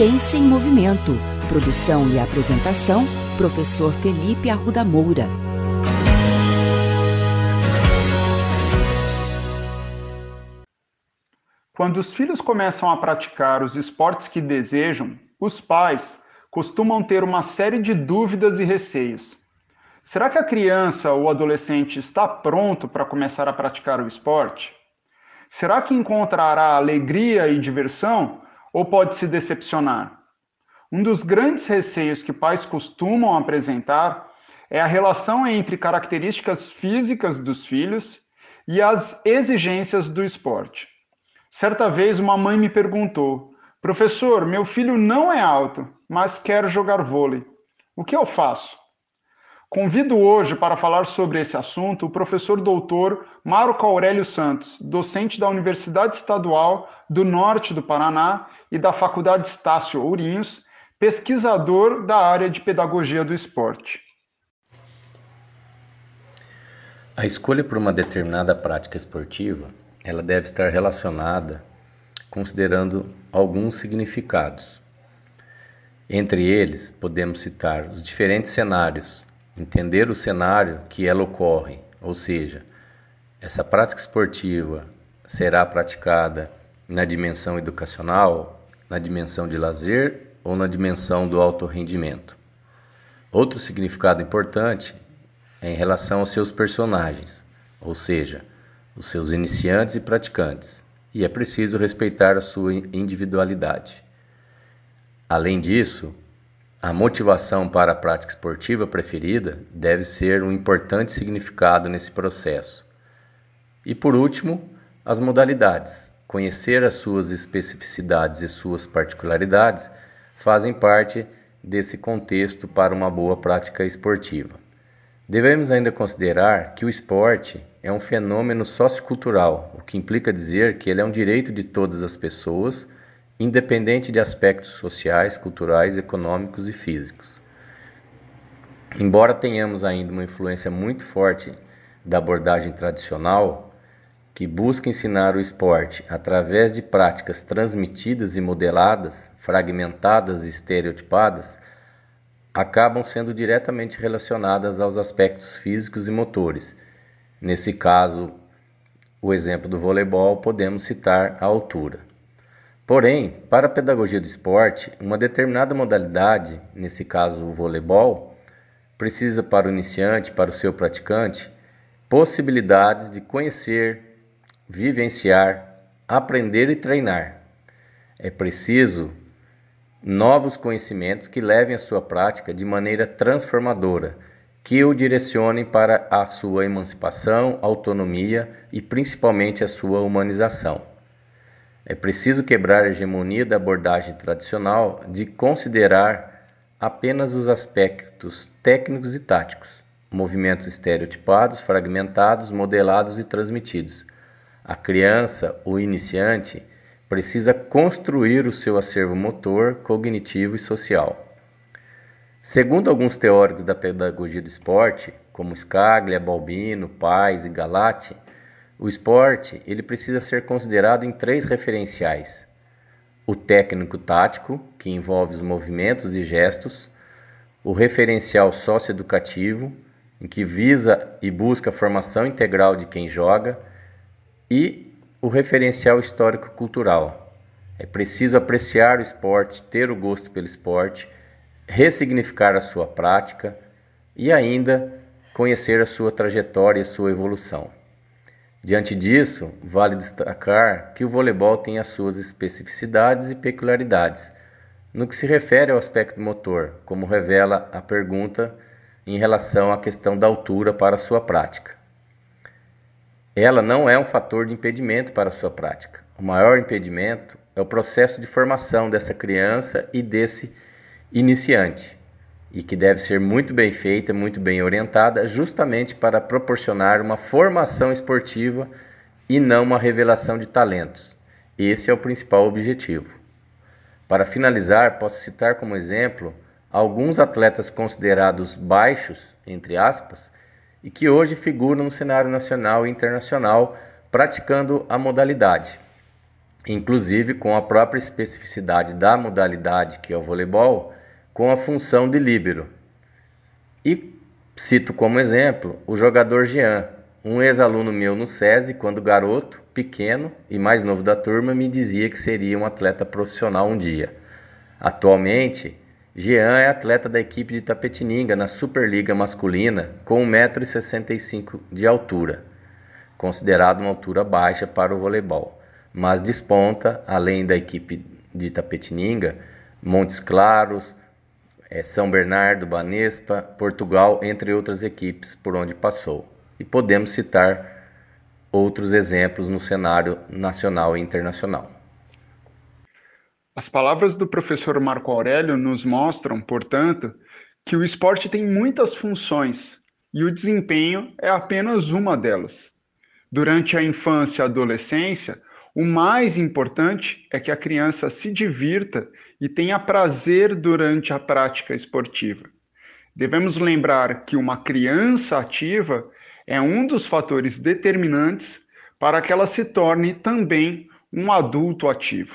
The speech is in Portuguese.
Ciência em Movimento. Produção e apresentação, professor Felipe Arruda Moura. Quando os filhos começam a praticar os esportes que desejam, os pais costumam ter uma série de dúvidas e receios. Será que a criança ou adolescente está pronto para começar a praticar o esporte? Será que encontrará alegria e diversão ou pode se decepcionar? Um dos grandes receios que pais costumam apresentar é a relação entre características físicas dos filhos e as exigências do esporte. Certa vez uma mãe me perguntou: Professor, meu filho não é alto, mas quer jogar vôlei. O que eu faço? Convido hoje para falar sobre esse assunto o professor doutor Marco Aurélio Santos, docente da Universidade Estadual do Norte do Paraná e da Faculdade Estácio Ourinhos, pesquisador da área de pedagogia do esporte. A escolha por uma determinada prática esportiva, ela deve estar relacionada considerando alguns significados. Entre eles, podemos citar os diferentes cenários entender o cenário que ela ocorre, ou seja, essa prática esportiva será praticada na dimensão educacional, na dimensão de lazer ou na dimensão do alto rendimento. Outro significado importante é em relação aos seus personagens, ou seja, os seus iniciantes e praticantes, e é preciso respeitar a sua individualidade. Além disso, a motivação para a prática esportiva preferida deve ser um importante significado nesse processo. E por último, as modalidades. Conhecer as suas especificidades e suas particularidades fazem parte desse contexto para uma boa prática esportiva. Devemos ainda considerar que o esporte é um fenômeno sociocultural, o que implica dizer que ele é um direito de todas as pessoas independente de aspectos sociais, culturais, econômicos e físicos. Embora tenhamos ainda uma influência muito forte da abordagem tradicional, que busca ensinar o esporte através de práticas transmitidas e modeladas, fragmentadas e estereotipadas, acabam sendo diretamente relacionadas aos aspectos físicos e motores. Nesse caso, o exemplo do voleibol, podemos citar a altura. Porém, para a pedagogia do esporte, uma determinada modalidade, nesse caso o voleibol, precisa para o iniciante, para o seu praticante, possibilidades de conhecer, vivenciar, aprender e treinar. É preciso novos conhecimentos que levem a sua prática de maneira transformadora, que o direcionem para a sua emancipação, autonomia e principalmente a sua humanização. É preciso quebrar a hegemonia da abordagem tradicional de considerar apenas os aspectos técnicos e táticos, movimentos estereotipados, fragmentados, modelados e transmitidos. A criança, o iniciante, precisa construir o seu acervo motor, cognitivo e social. Segundo alguns teóricos da pedagogia do esporte, como Scaglia, Balbino, Pais e Galati, o esporte ele precisa ser considerado em três referenciais: o técnico tático, que envolve os movimentos e gestos, o referencial socioeducativo, em que visa e busca a formação integral de quem joga, e o referencial histórico-cultural. É preciso apreciar o esporte, ter o gosto pelo esporte, ressignificar a sua prática e ainda conhecer a sua trajetória e a sua evolução. Diante disso, vale destacar que o voleibol tem as suas especificidades e peculiaridades no que se refere ao aspecto motor, como revela a pergunta em relação à questão da altura para a sua prática. Ela não é um fator de impedimento para a sua prática. O maior impedimento é o processo de formação dessa criança e desse iniciante e que deve ser muito bem feita, muito bem orientada, justamente para proporcionar uma formação esportiva e não uma revelação de talentos. Esse é o principal objetivo. Para finalizar, posso citar como exemplo alguns atletas considerados baixos, entre aspas, e que hoje figuram no cenário nacional e internacional praticando a modalidade. inclusive com a própria especificidade da modalidade que é o voleibol, com a função de líbero. E cito como exemplo o jogador Jean, um ex-aluno meu no SESI, quando garoto, pequeno e mais novo da turma, me dizia que seria um atleta profissional um dia. Atualmente, Jean é atleta da equipe de Tapetininga na Superliga masculina com 1,65m de altura, considerado uma altura baixa para o voleibol, mas desponta, além da equipe de Tapetininga, Montes Claros, é, São Bernardo, Banespa, Portugal, entre outras equipes por onde passou. E podemos citar outros exemplos no cenário nacional e internacional. As palavras do professor Marco Aurélio nos mostram, portanto, que o esporte tem muitas funções e o desempenho é apenas uma delas. Durante a infância e adolescência, o mais importante é que a criança se divirta e tenha prazer durante a prática esportiva. Devemos lembrar que uma criança ativa é um dos fatores determinantes para que ela se torne também um adulto ativo.